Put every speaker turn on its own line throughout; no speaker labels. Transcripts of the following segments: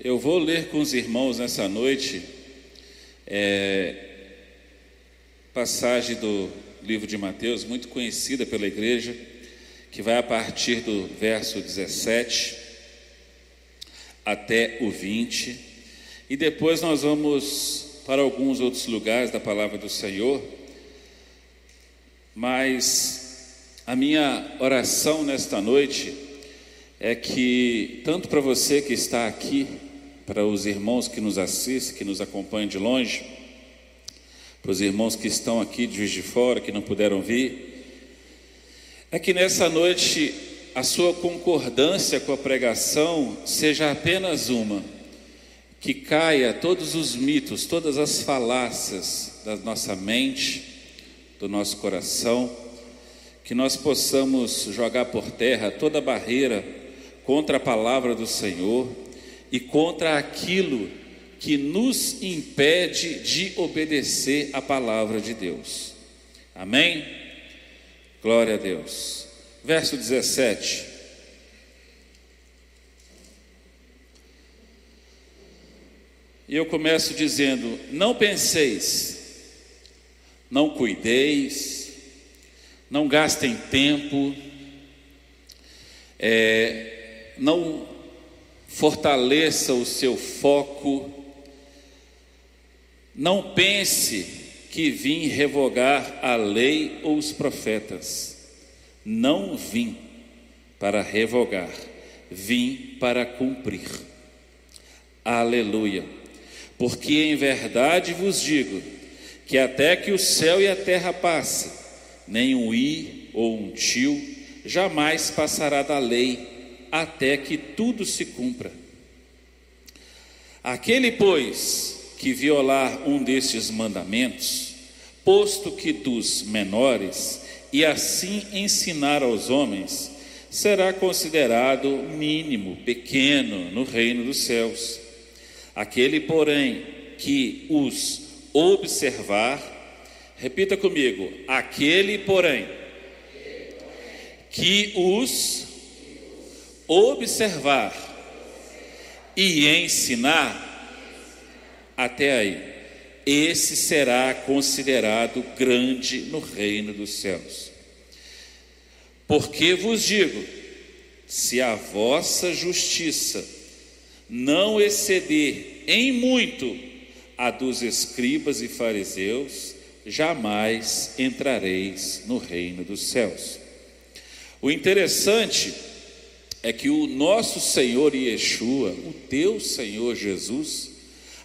Eu vou ler com os irmãos nessa noite é, passagem do livro de Mateus, muito conhecida pela igreja, que vai a partir do verso 17 até o 20, e depois nós vamos para alguns outros lugares da palavra do Senhor, mas a minha oração nesta noite é que, tanto para você que está aqui, para os irmãos que nos assistem, que nos acompanham de longe, para os irmãos que estão aqui de Juiz de Fora, que não puderam vir, é que nessa noite a sua concordância com a pregação seja apenas uma, que caia todos os mitos, todas as falácias da nossa mente, do nosso coração, que nós possamos jogar por terra toda barreira contra a palavra do Senhor e contra aquilo que nos impede de obedecer a palavra de Deus. Amém? Glória a Deus. Verso 17. E eu começo dizendo: Não penseis, não cuideis, não gastem tempo, é, não fortaleça o seu foco. Não pense que vim revogar a lei ou os profetas. Não vim para revogar, vim para cumprir. Aleluia. Porque em verdade vos digo que até que o céu e a terra passem, nem um i ou um tio jamais passará da lei até que tudo se cumpra. Aquele, pois, que violar um destes mandamentos, posto que dos menores, e assim ensinar aos homens, será considerado mínimo, pequeno no reino dos céus. Aquele, porém, que os observar, repita comigo: aquele, porém, que os observar e ensinar, até aí, esse será considerado grande no reino dos céus. Porque vos digo: se a vossa justiça não exceder em muito a dos escribas e fariseus, jamais entrareis no reino dos céus. O interessante é que o nosso Senhor Yeshua, o teu Senhor Jesus,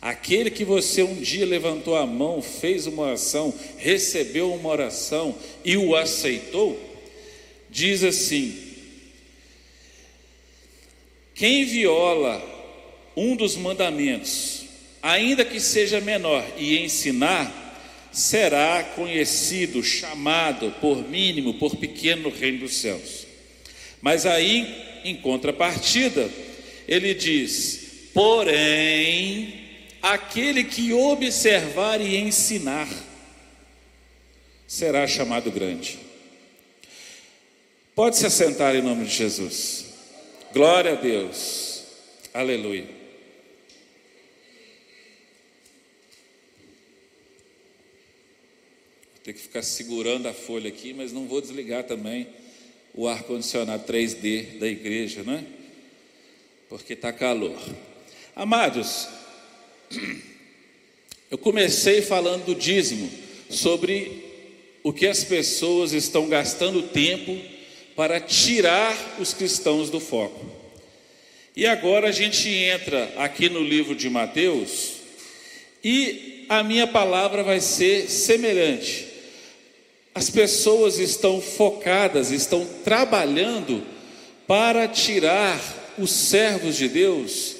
aquele que você um dia levantou a mão, fez uma oração, recebeu uma oração e o aceitou, diz assim: quem viola um dos mandamentos, ainda que seja menor, e ensinar, será conhecido, chamado por mínimo, por pequeno no reino dos céus. Mas aí em contrapartida, ele diz: porém, aquele que observar e ensinar será chamado grande. Pode se assentar em nome de Jesus. Glória a Deus. Aleluia. Vou ter que ficar segurando a folha aqui, mas não vou desligar também o ar-condicionado 3D da igreja, não é? Porque está calor. Amados, eu comecei falando do dízimo, sobre o que as pessoas estão gastando tempo para tirar os cristãos do foco. E agora a gente entra aqui no livro de Mateus e a minha palavra vai ser semelhante. As pessoas estão focadas, estão trabalhando para tirar os servos de Deus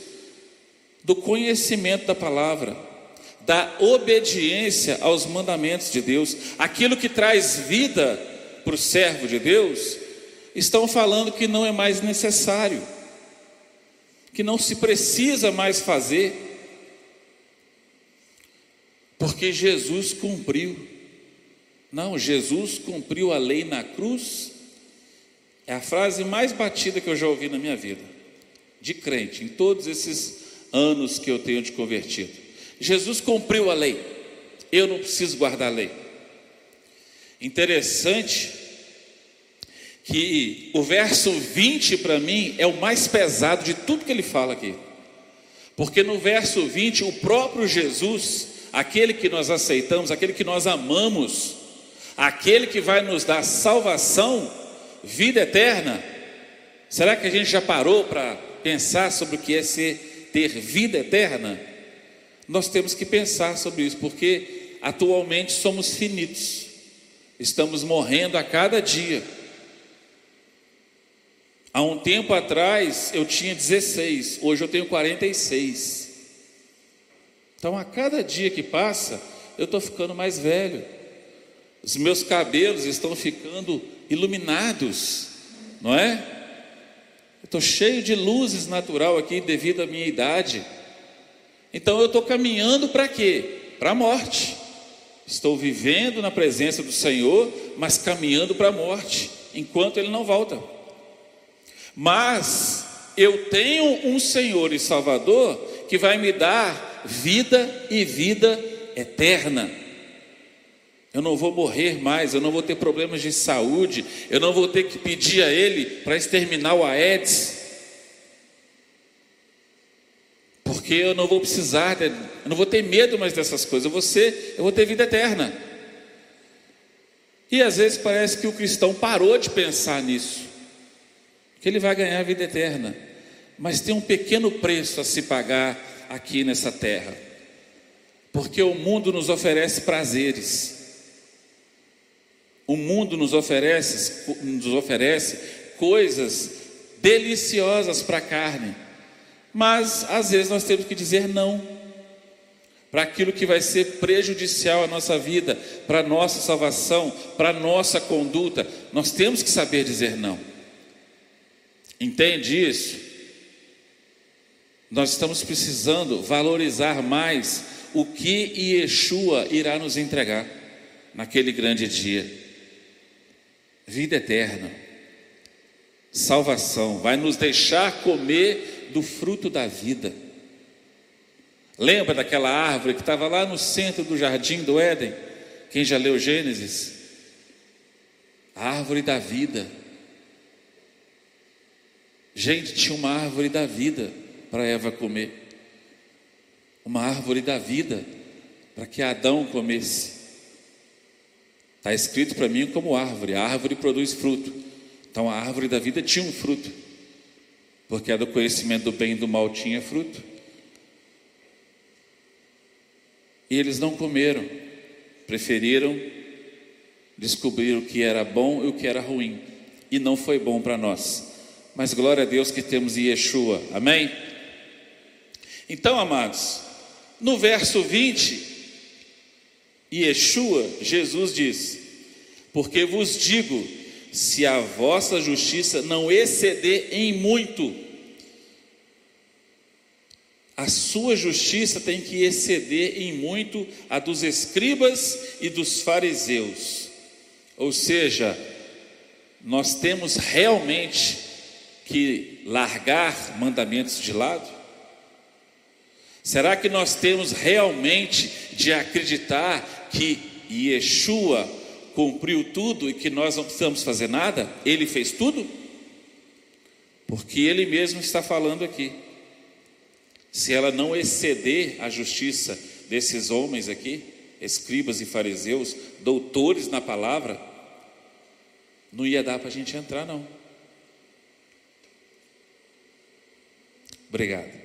do conhecimento da palavra, da obediência aos mandamentos de Deus, aquilo que traz vida para o servo de Deus, estão falando que não é mais necessário, que não se precisa mais fazer, porque Jesus cumpriu. Não, Jesus cumpriu a lei na cruz. É a frase mais batida que eu já ouvi na minha vida, de crente, em todos esses anos que eu tenho de convertido. Jesus cumpriu a lei, eu não preciso guardar a lei. Interessante que o verso 20 para mim é o mais pesado de tudo que ele fala aqui. Porque no verso 20, o próprio Jesus, aquele que nós aceitamos, aquele que nós amamos, aquele que vai nos dar salvação, vida eterna. Será que a gente já parou para pensar sobre o que é ser, ter vida eterna? Nós temos que pensar sobre isso, porque atualmente somos finitos, estamos morrendo a cada dia. Há um tempo atrás eu tinha 16, hoje eu tenho 46. Então a cada dia que passa, eu estou ficando mais velho. Os meus cabelos estão ficando iluminados, não é? Estou cheio de luzes natural aqui devido à minha idade. Então eu estou caminhando para quê? Para a morte. Estou vivendo na presença do Senhor, mas caminhando para a morte, enquanto Ele não volta. Mas eu tenho um Senhor e Salvador que vai me dar vida e vida eterna. Eu não vou morrer mais, eu não vou ter problemas de saúde, eu não vou ter que pedir a Ele para exterminar o Aedes, porque eu não vou precisar, eu não vou ter medo mais dessas coisas, eu vou, ser, eu vou ter vida eterna. E às vezes parece que o cristão parou de pensar nisso, que ele vai ganhar a vida eterna, mas tem um pequeno preço a se pagar aqui nessa terra, porque o mundo nos oferece prazeres. O mundo nos oferece, nos oferece coisas deliciosas para a carne, mas às vezes nós temos que dizer não para aquilo que vai ser prejudicial à nossa vida, para a nossa salvação, para a nossa conduta. Nós temos que saber dizer não. Entende isso? Nós estamos precisando valorizar mais o que Yeshua irá nos entregar naquele grande dia vida eterna, salvação, vai nos deixar comer do fruto da vida. Lembra daquela árvore que estava lá no centro do jardim do Éden? Quem já leu Gênesis? A árvore da vida. Gente, tinha uma árvore da vida para Eva comer. Uma árvore da vida para que Adão comesse. Está escrito para mim como árvore, a árvore produz fruto. Então a árvore da vida tinha um fruto, porque a do conhecimento do bem e do mal tinha fruto. E eles não comeram, preferiram descobrir o que era bom e o que era ruim, e não foi bom para nós. Mas glória a Deus que temos Yeshua, amém? Então, amados, no verso 20, e Yeshua, Jesus diz: Porque vos digo, se a vossa justiça não exceder em muito, a sua justiça tem que exceder em muito a dos escribas e dos fariseus. Ou seja, nós temos realmente que largar mandamentos de lado? Será que nós temos realmente de acreditar que Yeshua cumpriu tudo e que nós não precisamos fazer nada? Ele fez tudo? Porque ele mesmo está falando aqui. Se ela não exceder a justiça desses homens aqui, escribas e fariseus, doutores na palavra, não ia dar para a gente entrar, não. Obrigado.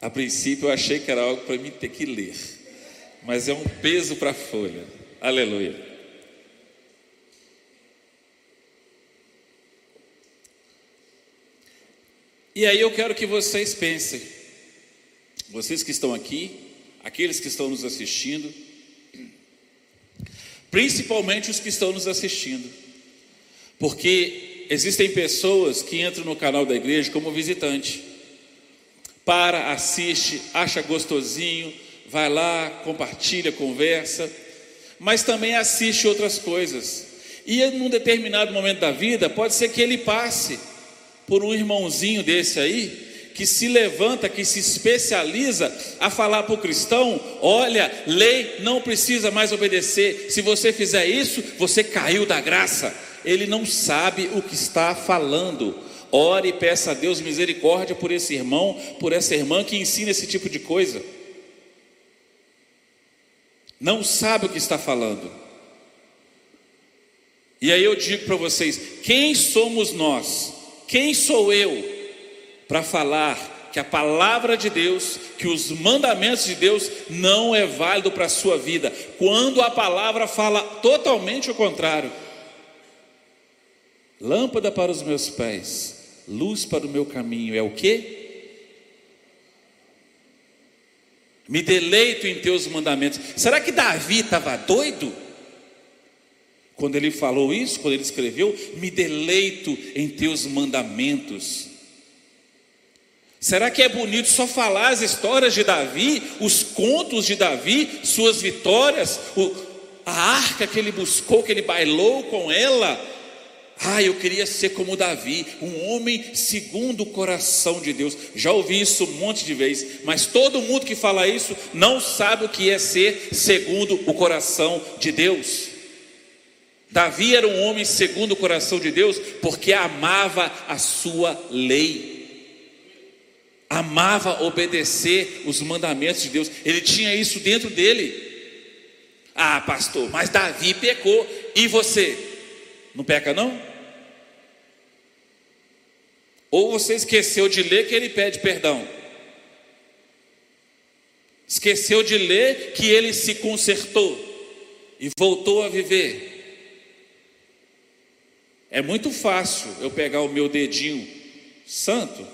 A princípio eu achei que era algo para mim ter que ler, mas é um peso para a folha. Aleluia. E aí eu quero que vocês pensem, vocês que estão aqui, aqueles que estão nos assistindo, principalmente os que estão nos assistindo, porque existem pessoas que entram no canal da igreja como visitante para, assiste, acha gostosinho, vai lá, compartilha, conversa, mas também assiste outras coisas. E num determinado momento da vida, pode ser que ele passe por um irmãozinho desse aí, que se levanta, que se especializa a falar para o cristão: olha, lei não precisa mais obedecer, se você fizer isso, você caiu da graça. Ele não sabe o que está falando. Ore e peça a Deus misericórdia por esse irmão, por essa irmã que ensina esse tipo de coisa. Não sabe o que está falando. E aí eu digo para vocês: quem somos nós? Quem sou eu para falar que a palavra de Deus, que os mandamentos de Deus não é válido para a sua vida, quando a palavra fala totalmente o contrário? Lâmpada para os meus pés, luz para o meu caminho, é o que? Me deleito em teus mandamentos. Será que Davi estava doido? Quando ele falou isso, quando ele escreveu, me deleito em teus mandamentos. Será que é bonito só falar as histórias de Davi, os contos de Davi, suas vitórias, a arca que ele buscou, que ele bailou com ela? Ah, eu queria ser como Davi, um homem segundo o coração de Deus. Já ouvi isso um monte de vezes, mas todo mundo que fala isso não sabe o que é ser segundo o coração de Deus. Davi era um homem segundo o coração de Deus porque amava a sua lei. Amava obedecer os mandamentos de Deus. Ele tinha isso dentro dele. Ah, pastor, mas Davi pecou. E você? Não peca não? Ou você esqueceu de ler que ele pede perdão? Esqueceu de ler que ele se consertou e voltou a viver? É muito fácil eu pegar o meu dedinho santo,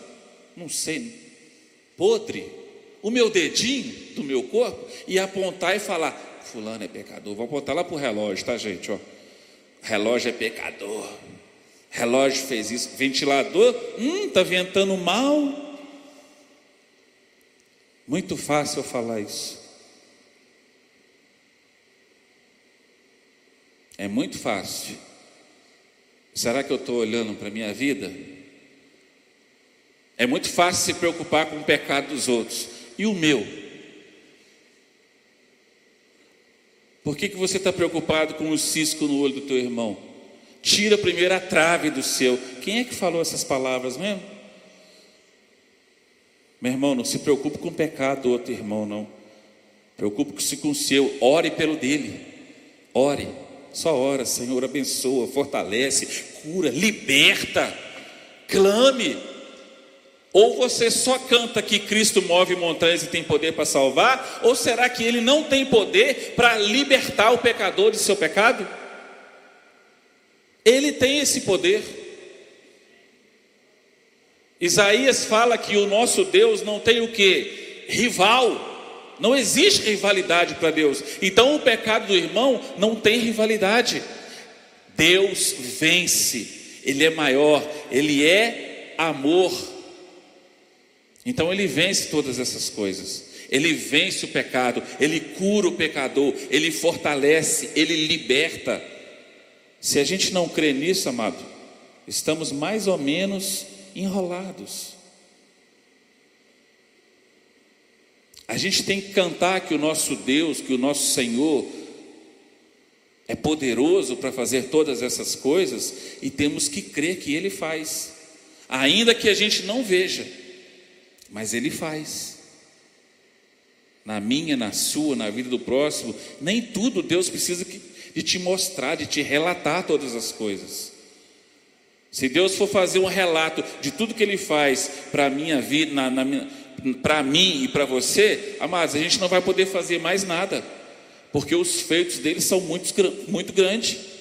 não sei, podre, o meu dedinho do meu corpo e apontar e falar: Fulano é pecador. Vou apontar lá para o relógio, tá, gente? Ó. Relógio é pecador. Relógio fez isso. Ventilador, hum, tá ventando mal. Muito fácil eu falar isso. É muito fácil. Será que eu estou olhando para a minha vida? É muito fácil se preocupar com o pecado dos outros. E o meu? Por que, que você está preocupado com o cisco no olho do teu irmão? Tira primeiro a trave do seu. Quem é que falou essas palavras mesmo? Meu irmão, não se preocupe com o pecado do outro irmão, não. Preocupe-se com o seu. Ore pelo dele. Ore. Só ora, Senhor, abençoa, fortalece, cura, liberta, clame. Ou você só canta que Cristo move montanhas e tem poder para salvar, ou será que ele não tem poder para libertar o pecador de seu pecado? Ele tem esse poder. Isaías fala que o nosso Deus não tem o que? Rival. Não existe rivalidade para Deus. Então o pecado do irmão não tem rivalidade. Deus vence, Ele é maior, Ele é amor. Então Ele vence todas essas coisas. Ele vence o pecado, Ele cura o pecador, Ele fortalece, Ele liberta. Se a gente não crê nisso, amado, estamos mais ou menos enrolados. A gente tem que cantar que o nosso Deus, que o nosso Senhor é poderoso para fazer todas essas coisas e temos que crer que Ele faz, ainda que a gente não veja, mas Ele faz. Na minha, na sua, na vida do próximo, nem tudo Deus precisa de te mostrar, de te relatar todas as coisas. Se Deus for fazer um relato de tudo que Ele faz para a minha vida, na, na para mim e para você, amados, a gente não vai poder fazer mais nada, porque os feitos dele são muito, muito grandes.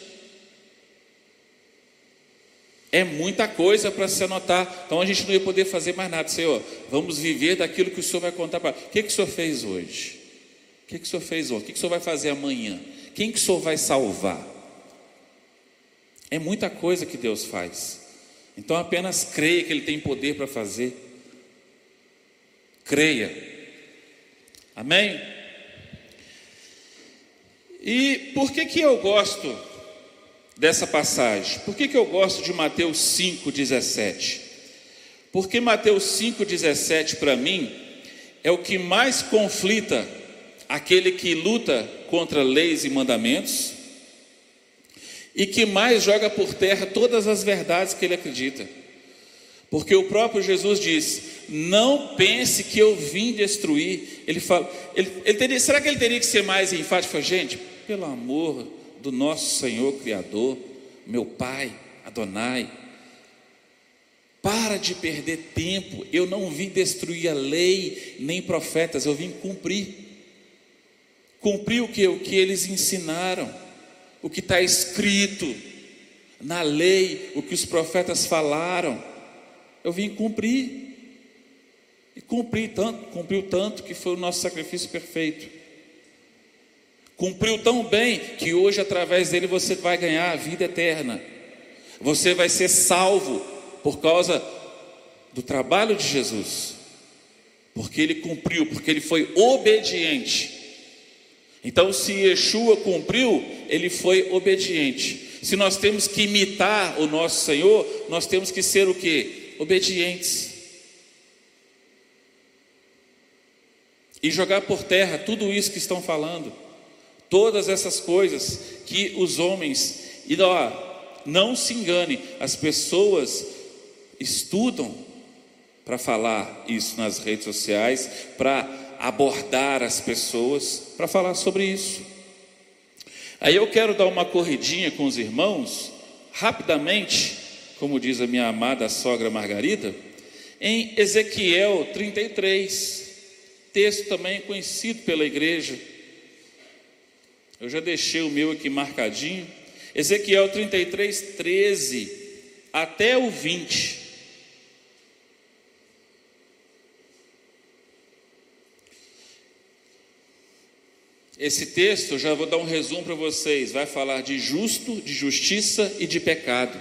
É muita coisa para se anotar, então a gente não ia poder fazer mais nada. Senhor, vamos viver daquilo que o Senhor vai contar para. O que, que o Senhor fez hoje? O que, que o Senhor fez hoje? O que, que o Senhor vai fazer amanhã? Quem que o Senhor vai salvar? É muita coisa que Deus faz. Então apenas creia que Ele tem poder para fazer. Creia. Amém? E por que que eu gosto dessa passagem? Por que que eu gosto de Mateus 5:17? Porque Mateus 5,17 para mim é o que mais conflita aquele que luta contra leis e mandamentos e que mais joga por terra todas as verdades que ele acredita. Porque o próprio Jesus diz: Não pense que eu vim destruir. Ele fala, ele, ele teria, será que ele teria que ser mais enfático? Gente, pelo amor do nosso Senhor Criador, meu Pai, Adonai, para de perder tempo. Eu não vim destruir a lei nem profetas, eu vim cumprir. Cumprir o que, o que eles ensinaram, o que está escrito na lei, o que os profetas falaram eu vim cumprir. E cumpri tanto, cumpriu tanto que foi o nosso sacrifício perfeito. Cumpriu tão bem que hoje, através dele, você vai ganhar a vida eterna. Você vai ser salvo por causa do trabalho de Jesus. Porque ele cumpriu, porque ele foi obediente. Então, se Yeshua cumpriu, ele foi obediente. Se nós temos que imitar o nosso Senhor, nós temos que ser o que? obedientes. E jogar por terra tudo isso que estão falando, todas essas coisas que os homens, e ó, não se engane, as pessoas estudam para falar isso nas redes sociais, para abordar as pessoas, para falar sobre isso. Aí eu quero dar uma corridinha com os irmãos, rapidamente, como diz a minha amada sogra Margarida, em Ezequiel 33, texto também conhecido pela igreja. Eu já deixei o meu aqui marcadinho. Ezequiel 33, 13 até o 20. Esse texto, já vou dar um resumo para vocês, vai falar de justo, de justiça e de pecado.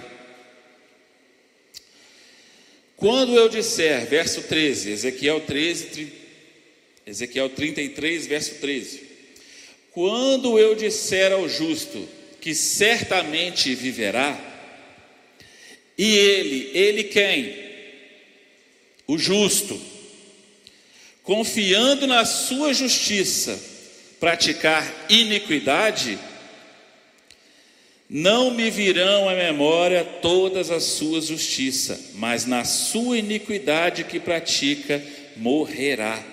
Quando eu disser, verso 13, Ezequiel 13, Ezequiel 33, verso 13. Quando eu disser ao justo que certamente viverá, e ele, ele quem? O justo, confiando na sua justiça, praticar iniquidade, não me virão à memória todas as suas justiças, mas na sua iniquidade que pratica, morrerá.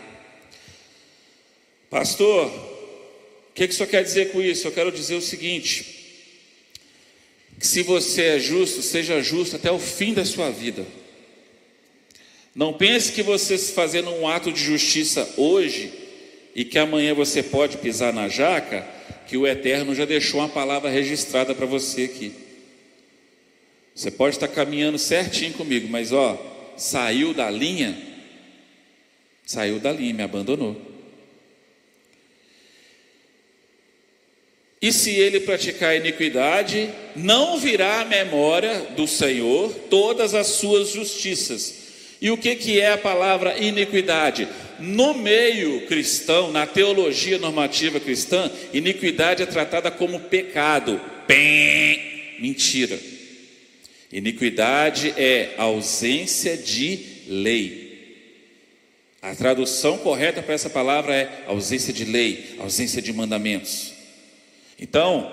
Pastor, que, que o senhor quer dizer com isso? Eu quero dizer o seguinte: que se você é justo, seja justo até o fim da sua vida. Não pense que você fazendo um ato de justiça hoje e que amanhã você pode pisar na jaca que o Eterno já deixou uma palavra registrada para você aqui. Você pode estar caminhando certinho comigo, mas ó, saiu da linha, saiu da linha, me abandonou. E se ele praticar iniquidade, não virá à memória do Senhor todas as suas justiças. E o que, que é a palavra iniquidade? No meio cristão, na teologia normativa cristã, iniquidade é tratada como pecado. Pém, mentira. Iniquidade é ausência de lei. A tradução correta para essa palavra é ausência de lei, ausência de mandamentos. Então,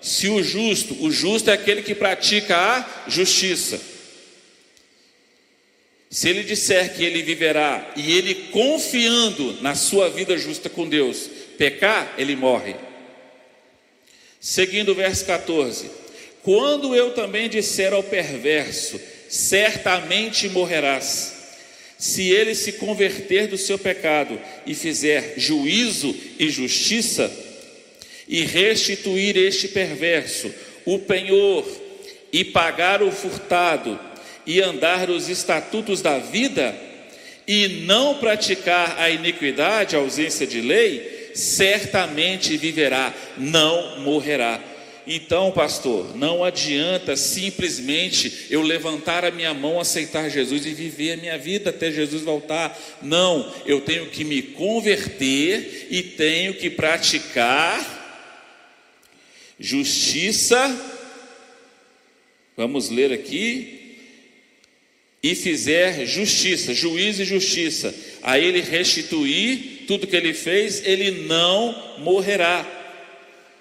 se o justo, o justo é aquele que pratica a justiça. Se ele disser que ele viverá e ele confiando na sua vida justa com Deus, pecar, ele morre. Seguindo o verso 14: Quando eu também disser ao perverso, certamente morrerás. Se ele se converter do seu pecado e fizer juízo e justiça, e restituir este perverso o penhor e pagar o furtado, e andar nos estatutos da vida e não praticar a iniquidade, a ausência de lei, certamente viverá, não morrerá. Então, pastor, não adianta simplesmente eu levantar a minha mão, aceitar Jesus e viver a minha vida até Jesus voltar. Não, eu tenho que me converter e tenho que praticar justiça. Vamos ler aqui, e fizer justiça, juízo e justiça, a ele restituir tudo que ele fez, ele não morrerá.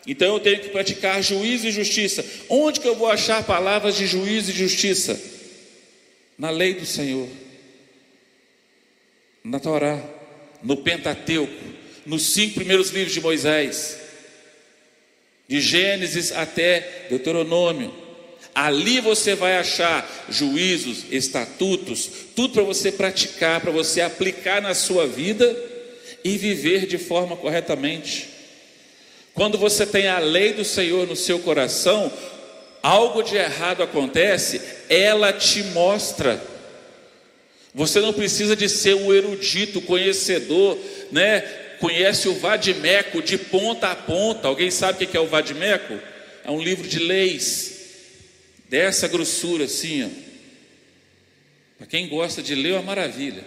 Então eu tenho que praticar juízo e justiça. Onde que eu vou achar palavras de juízo e justiça? Na lei do Senhor, na Torá, no Pentateuco, nos cinco primeiros livros de Moisés, de Gênesis até Deuteronômio. Ali você vai achar juízos, estatutos, tudo para você praticar, para você aplicar na sua vida e viver de forma corretamente. Quando você tem a lei do Senhor no seu coração, algo de errado acontece, ela te mostra. Você não precisa de ser o erudito, conhecedor, né? Conhece o Vadimeco de ponta a ponta. Alguém sabe o que é o Vadimeco? É um livro de leis dessa grossura assim. Para quem gosta de ler, é uma maravilha.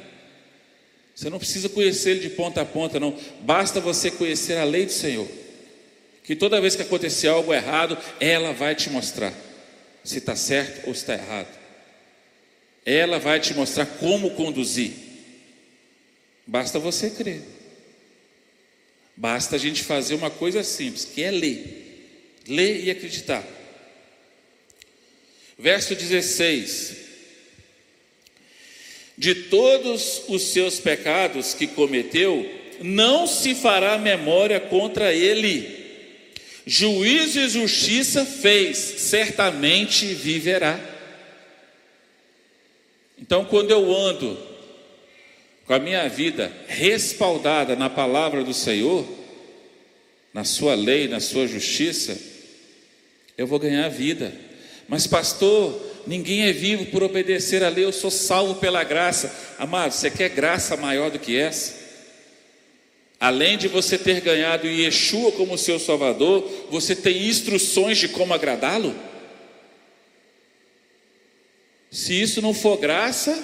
Você não precisa conhecer ele de ponta a ponta, não. Basta você conhecer a lei do Senhor. Que toda vez que acontecer algo errado, ela vai te mostrar se está certo ou se está errado. Ela vai te mostrar como conduzir. Basta você crer. Basta a gente fazer uma coisa simples, que é ler. Ler e acreditar. Verso 16: De todos os seus pecados que cometeu, não se fará memória contra ele. Juízo e justiça fez, certamente viverá. Então, quando eu ando com a minha vida respaldada na palavra do Senhor, na Sua lei, na Sua justiça, eu vou ganhar vida. Mas, pastor, ninguém é vivo por obedecer a lei, eu sou salvo pela graça. Amado, você quer graça maior do que essa? Além de você ter ganhado Yeshua como seu Salvador, você tem instruções de como agradá-lo? Se isso não for graça,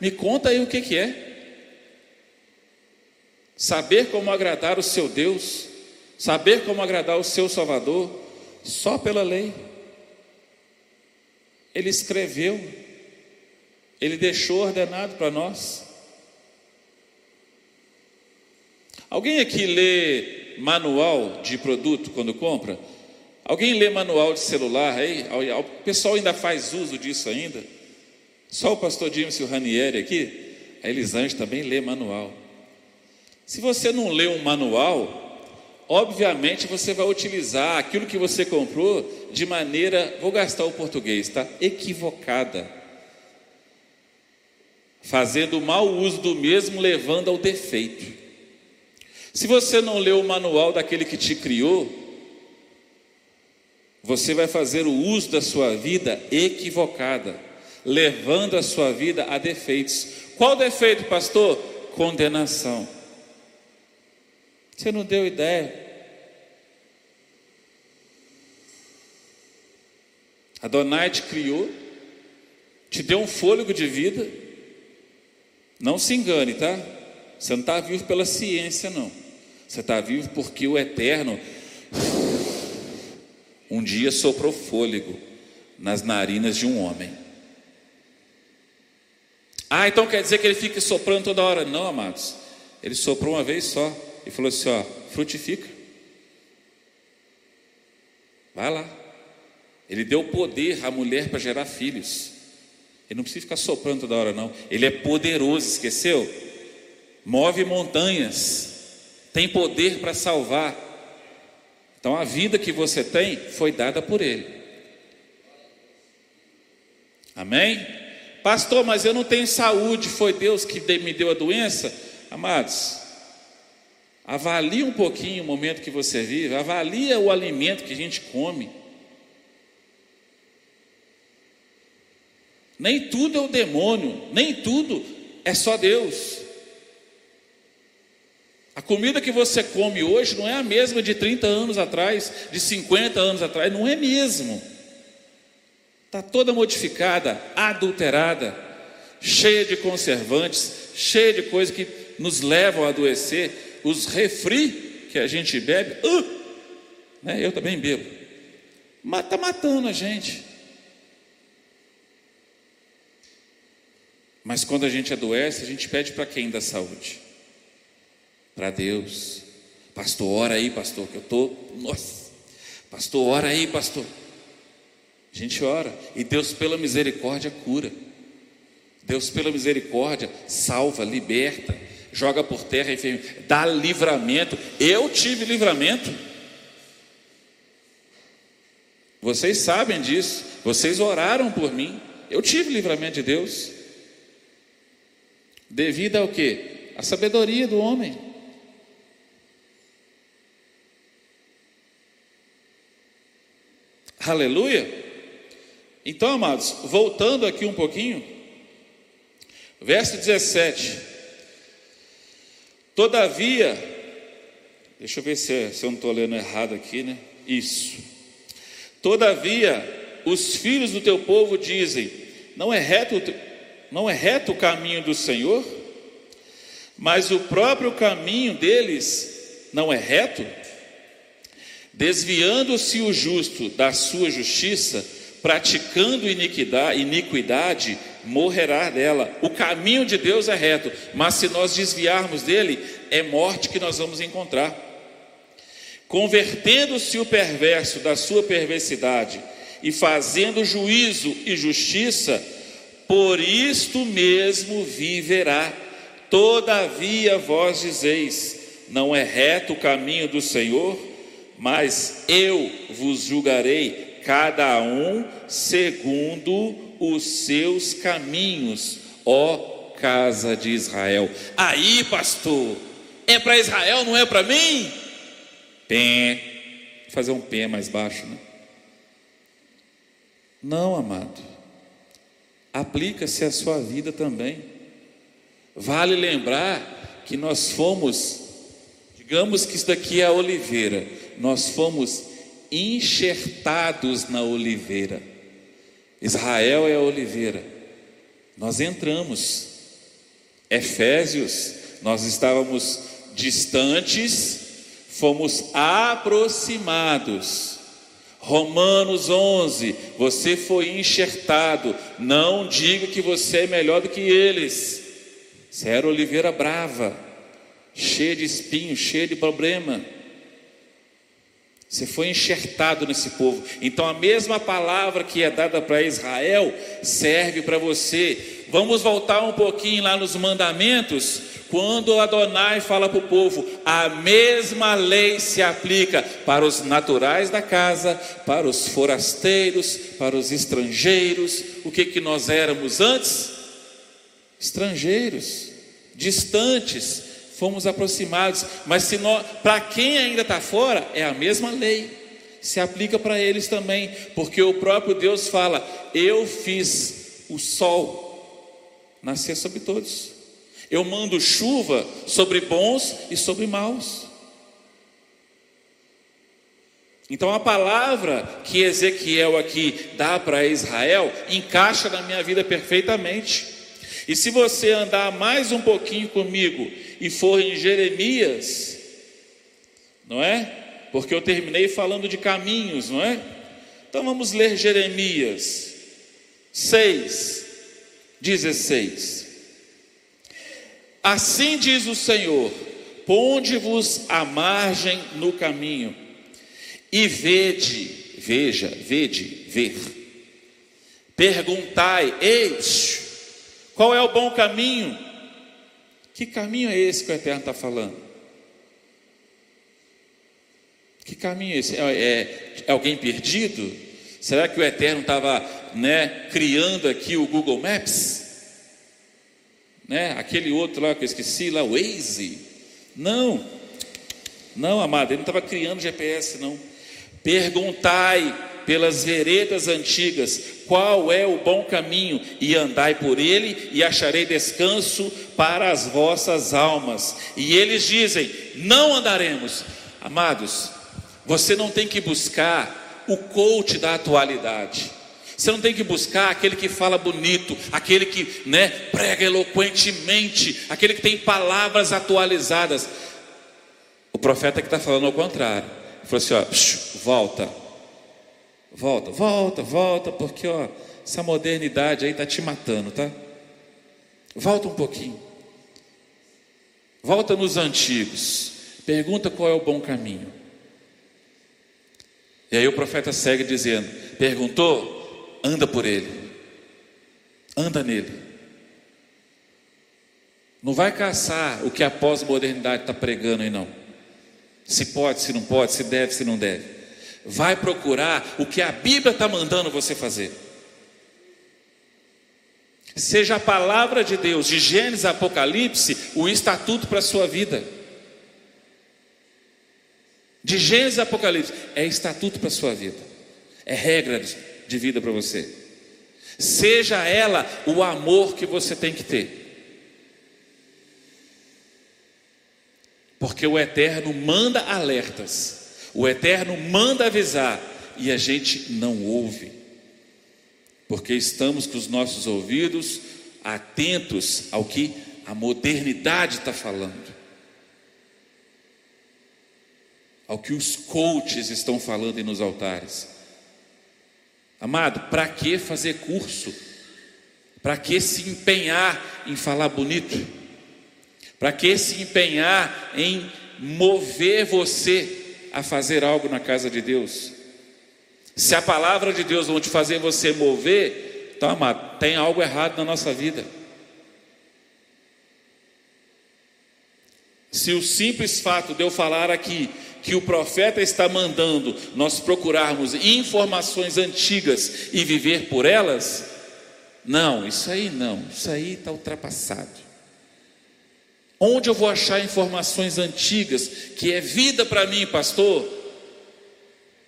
me conta aí o que, que é. Saber como agradar o seu Deus, saber como agradar o seu Salvador, só pela lei. Ele escreveu, ele deixou ordenado para nós. Alguém aqui lê manual de produto quando compra? Alguém lê manual de celular aí? O pessoal ainda faz uso disso ainda? Só o pastor James e o Ranieri aqui? A Elisângela também lê manual. Se você não lê um manual, obviamente você vai utilizar aquilo que você comprou de maneira, vou gastar o português, tá? Equivocada. Fazendo mau uso do mesmo, levando ao defeito. Se você não leu o manual daquele que te criou, você vai fazer o uso da sua vida equivocada, levando a sua vida a defeitos. Qual defeito, pastor? Condenação. Você não deu ideia. A Donai te criou, te deu um fôlego de vida. Não se engane, tá? Você não está vivo pela ciência, não. Você está vivo porque o Eterno um dia soprou fôlego nas narinas de um homem. Ah, então quer dizer que ele fica soprando toda hora? Não, amados. Ele soprou uma vez só e falou assim: ó, frutifica. Vai lá. Ele deu poder à mulher para gerar filhos. Ele não precisa ficar soprando toda hora, não. Ele é poderoso, esqueceu? Move montanhas. Tem poder para salvar. Então a vida que você tem foi dada por Ele. Amém? Pastor, mas eu não tenho saúde, foi Deus que me deu a doença? Amados, Avalie um pouquinho o momento que você vive, avalia o alimento que a gente come. Nem tudo é o demônio, nem tudo é só Deus. A comida que você come hoje não é a mesma de 30 anos atrás, de 50 anos atrás, não é mesmo. Está toda modificada, adulterada, cheia de conservantes, cheia de coisas que nos levam a adoecer os refri que a gente bebe, uh, né, eu também bebo, mas está matando a gente. Mas quando a gente adoece, a gente pede para quem da saúde? Para Deus. Pastor, ora aí, pastor, que eu tô, nossa. Pastor, ora aí, pastor. A gente ora e Deus pela misericórdia cura. Deus pela misericórdia salva, liberta, joga por terra enfermo, dá livramento. Eu tive livramento. Vocês sabem disso. Vocês oraram por mim. Eu tive livramento de Deus. Devido ao que? A sabedoria do homem. Aleluia. Então, amados, voltando aqui um pouquinho, verso 17. Todavia, deixa eu ver se, se eu não estou lendo errado aqui, né? Isso. Todavia, os filhos do teu povo dizem: não é reto, não é reto o caminho do Senhor, mas o próprio caminho deles não é reto. Desviando-se o justo da sua justiça, praticando iniquidade, iniquidade, morrerá dela. O caminho de Deus é reto, mas se nós desviarmos dele, é morte que nós vamos encontrar. Convertendo-se o perverso da sua perversidade e fazendo juízo e justiça, por isto mesmo viverá. Todavia vós dizeis: não é reto o caminho do Senhor? mas eu vos julgarei cada um segundo os seus caminhos, ó casa de Israel. Aí, pastor, é para Israel, não é para mim? Pé, fazer um pé mais baixo, né? Não, amado. Aplica-se à sua vida também. Vale lembrar que nós fomos, digamos que isso daqui é a oliveira nós fomos enxertados na oliveira. Israel é a oliveira. Nós entramos. Efésios, nós estávamos distantes, fomos aproximados. Romanos 11, você foi enxertado. Não diga que você é melhor do que eles. Você era oliveira brava, cheia de espinho, cheia de problema. Você foi enxertado nesse povo. Então a mesma palavra que é dada para Israel serve para você. Vamos voltar um pouquinho lá nos mandamentos, quando Adonai fala para o povo, a mesma lei se aplica para os naturais da casa, para os forasteiros, para os estrangeiros. O que que nós éramos antes? Estrangeiros, distantes, fomos aproximados, mas se para quem ainda está fora, é a mesma lei, se aplica para eles também, porque o próprio Deus fala: Eu fiz o sol nascer sobre todos, eu mando chuva sobre bons e sobre maus. Então a palavra que Ezequiel aqui dá para Israel encaixa na minha vida perfeitamente. E se você andar mais um pouquinho comigo e for em Jeremias, não é? Porque eu terminei falando de caminhos, não é? Então vamos ler Jeremias 6, 16. Assim diz o Senhor: ponde-vos à margem no caminho, e vede, veja, vede, ver. Perguntai, eis, qual é o bom caminho? Que caminho é esse que o Eterno está falando? Que caminho é esse? É, é, é alguém perdido? Será que o Eterno estava né, criando aqui o Google Maps? Né? Aquele outro lá que eu esqueci, lá, o Waze? Não, não, amado, ele não estava criando GPS, não. Perguntai pelas veredas antigas, qual é o bom caminho, e andai por ele, e acharei descanso para as vossas almas. E eles dizem: Não andaremos. Amados, você não tem que buscar o coach da atualidade. Você não tem que buscar aquele que fala bonito, aquele que né, prega eloquentemente, aquele que tem palavras atualizadas. O profeta que está falando ao contrário. Ele falou assim: ó, volta, Volta, volta, volta, porque ó, essa modernidade aí está te matando, tá? Volta um pouquinho. Volta nos antigos. Pergunta qual é o bom caminho. E aí o profeta segue dizendo: Perguntou? Anda por ele. Anda nele. Não vai caçar o que a pós-modernidade está pregando aí, não. Se pode, se não pode, se deve, se não deve. Vai procurar o que a Bíblia está mandando você fazer. Seja a palavra de Deus, de Gênesis a Apocalipse, o estatuto para a sua vida. De Gênesis a Apocalipse, é estatuto para a sua vida, é regra de vida para você. Seja ela o amor que você tem que ter. Porque o Eterno manda alertas, o Eterno manda avisar, e a gente não ouve, porque estamos com os nossos ouvidos atentos ao que a modernidade está falando, ao que os coaches estão falando nos altares. Amado, para que fazer curso? Para que se empenhar em falar bonito? Para que se empenhar em mover você a fazer algo na casa de Deus? Se a palavra de Deus não te fazer você mover, então, amado, tem algo errado na nossa vida. Se o simples fato de eu falar aqui que o profeta está mandando nós procurarmos informações antigas e viver por elas, não, isso aí não, isso aí está ultrapassado. Onde eu vou achar informações antigas que é vida para mim, pastor?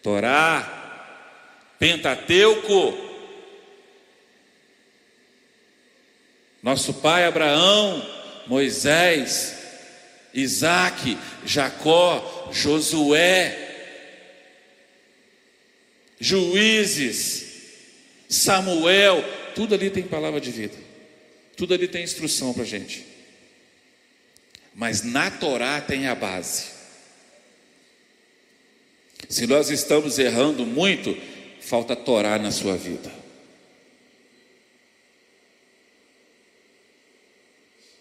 Torá, Pentateuco. Nosso pai Abraão, Moisés, Isaac, Jacó, Josué, Juízes, Samuel, tudo ali tem palavra de vida, tudo ali tem instrução para a gente. Mas na Torá tem a base. Se nós estamos errando muito, falta Torá na sua vida.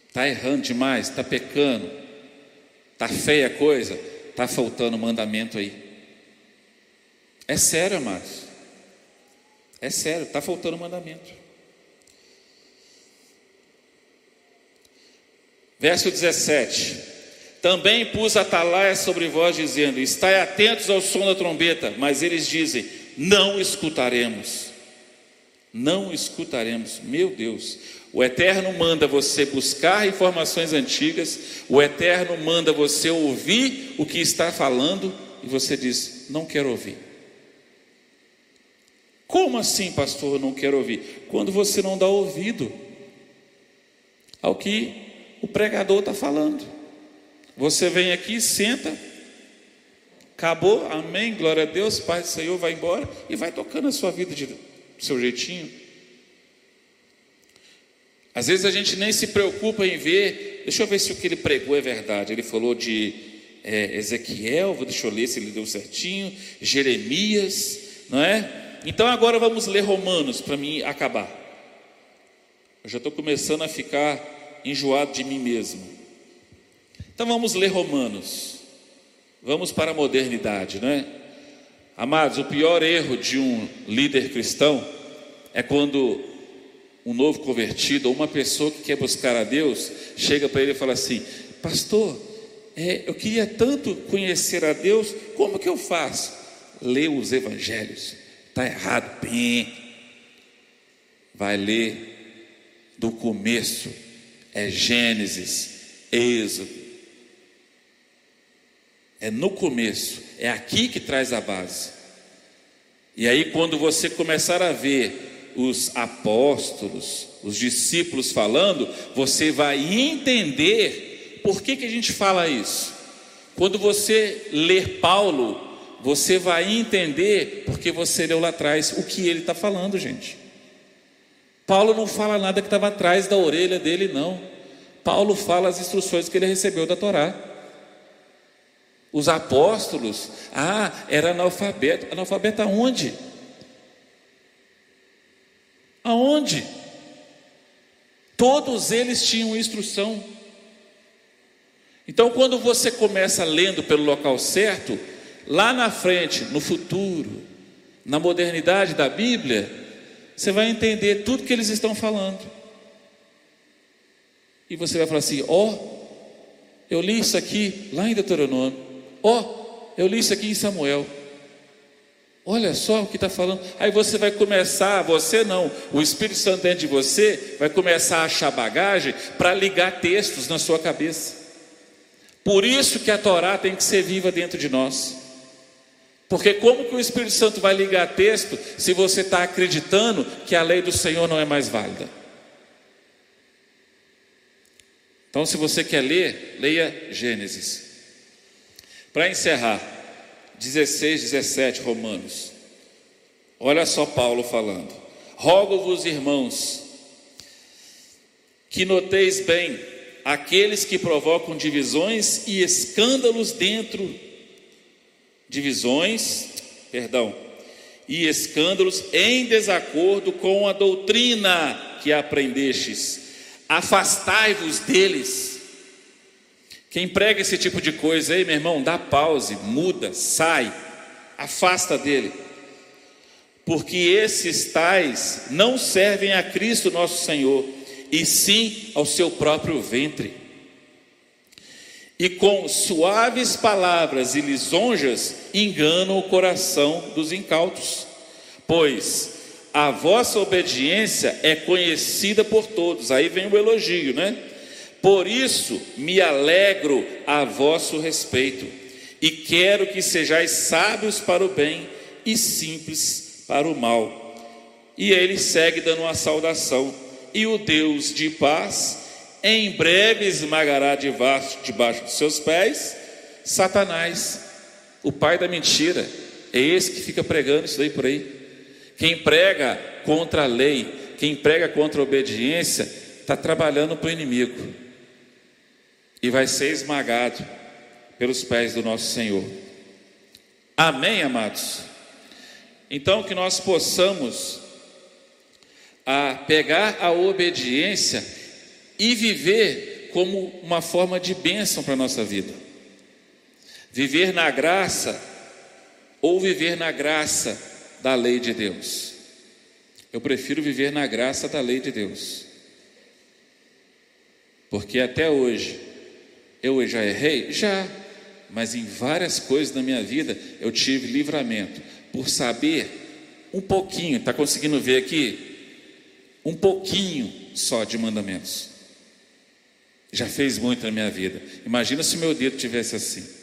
Está errando demais, está pecando, está feia a coisa, está faltando mandamento aí. É sério, amados. É sério, está faltando mandamento. Verso 17: Também pus atalaia sobre vós, dizendo: Estai atentos ao som da trombeta. Mas eles dizem: Não escutaremos. Não escutaremos. Meu Deus. O Eterno manda você buscar informações antigas, o Eterno manda você ouvir o que está falando, e você diz: Não quero ouvir. Como assim, pastor? Não quero ouvir. Quando você não dá ouvido ao que o pregador está falando. Você vem aqui, senta, acabou, amém, glória a Deus, Pai do Senhor, vai embora e vai tocando a sua vida de, do seu jeitinho. Às vezes a gente nem se preocupa em ver, deixa eu ver se o que ele pregou é verdade. Ele falou de é, Ezequiel, deixa eu ler se ele deu certinho, Jeremias, não é? Então agora vamos ler Romanos para mim acabar. Eu já estou começando a ficar enjoado de mim mesmo. Então vamos ler Romanos. Vamos para a modernidade, não é? Amados, o pior erro de um líder cristão é quando um novo convertido ou uma pessoa que quer buscar a Deus chega para ele e fala assim: Pastor, é, eu queria tanto conhecer a Deus, como que eu faço? Lê os evangelhos. Está errado, bem. Vai ler do começo é Gênesis, Êxodo. É no começo, é aqui que traz a base. E aí, quando você começar a ver os apóstolos, os discípulos falando, você vai entender por que, que a gente fala isso. Quando você ler Paulo, você vai entender porque você leu lá atrás o que ele está falando, gente. Paulo não fala nada que estava atrás da orelha dele, não. Paulo fala as instruções que ele recebeu da Torá. Os apóstolos, ah, era analfabeto. Analfabeto aonde? Aonde? Todos eles tinham instrução. Então, quando você começa lendo pelo local certo, lá na frente, no futuro, na modernidade da Bíblia, você vai entender tudo que eles estão falando. E você vai falar assim: ó, oh, eu li isso aqui lá em Deuteronômio, ó, oh, eu li isso aqui em Samuel. Olha só o que está falando. Aí você vai começar, você não, o Espírito Santo dentro de você vai começar a achar bagagem para ligar textos na sua cabeça. Por isso que a Torá tem que ser viva dentro de nós. Porque como que o Espírito Santo vai ligar texto se você está acreditando que a lei do Senhor não é mais válida? Então, se você quer ler, leia Gênesis. Para encerrar, 16, 17, Romanos. Olha só Paulo falando. Rogo-vos, irmãos, que noteis bem aqueles que provocam divisões e escândalos dentro divisões, perdão, e escândalos em desacordo com a doutrina que aprendestes. Afastai-vos deles. Quem prega esse tipo de coisa aí, meu irmão, dá pause, muda, sai, afasta dele. Porque esses tais não servem a Cristo nosso Senhor, e sim ao seu próprio ventre. E com suaves palavras e lisonjas enganam o coração dos incautos. Pois a vossa obediência é conhecida por todos. Aí vem o elogio, né? Por isso me alegro a vosso respeito, e quero que sejais sábios para o bem e simples para o mal. E ele segue dando uma saudação, e o Deus de paz em breve esmagará debaixo, debaixo dos seus pés Satanás, o pai da mentira. É esse que fica pregando isso daí por aí. Quem prega contra a lei, quem prega contra a obediência, está trabalhando para o inimigo e vai ser esmagado pelos pés do nosso Senhor. Amém, amados? Então, que nós possamos a pegar a obediência e viver como uma forma de bênção para a nossa vida. Viver na graça ou viver na graça da lei de Deus. Eu prefiro viver na graça da lei de Deus. Porque até hoje eu já errei? Já. Mas em várias coisas da minha vida eu tive livramento por saber um pouquinho, está conseguindo ver aqui? Um pouquinho só de mandamentos. Já fez muito na minha vida. Imagina se meu dedo tivesse assim.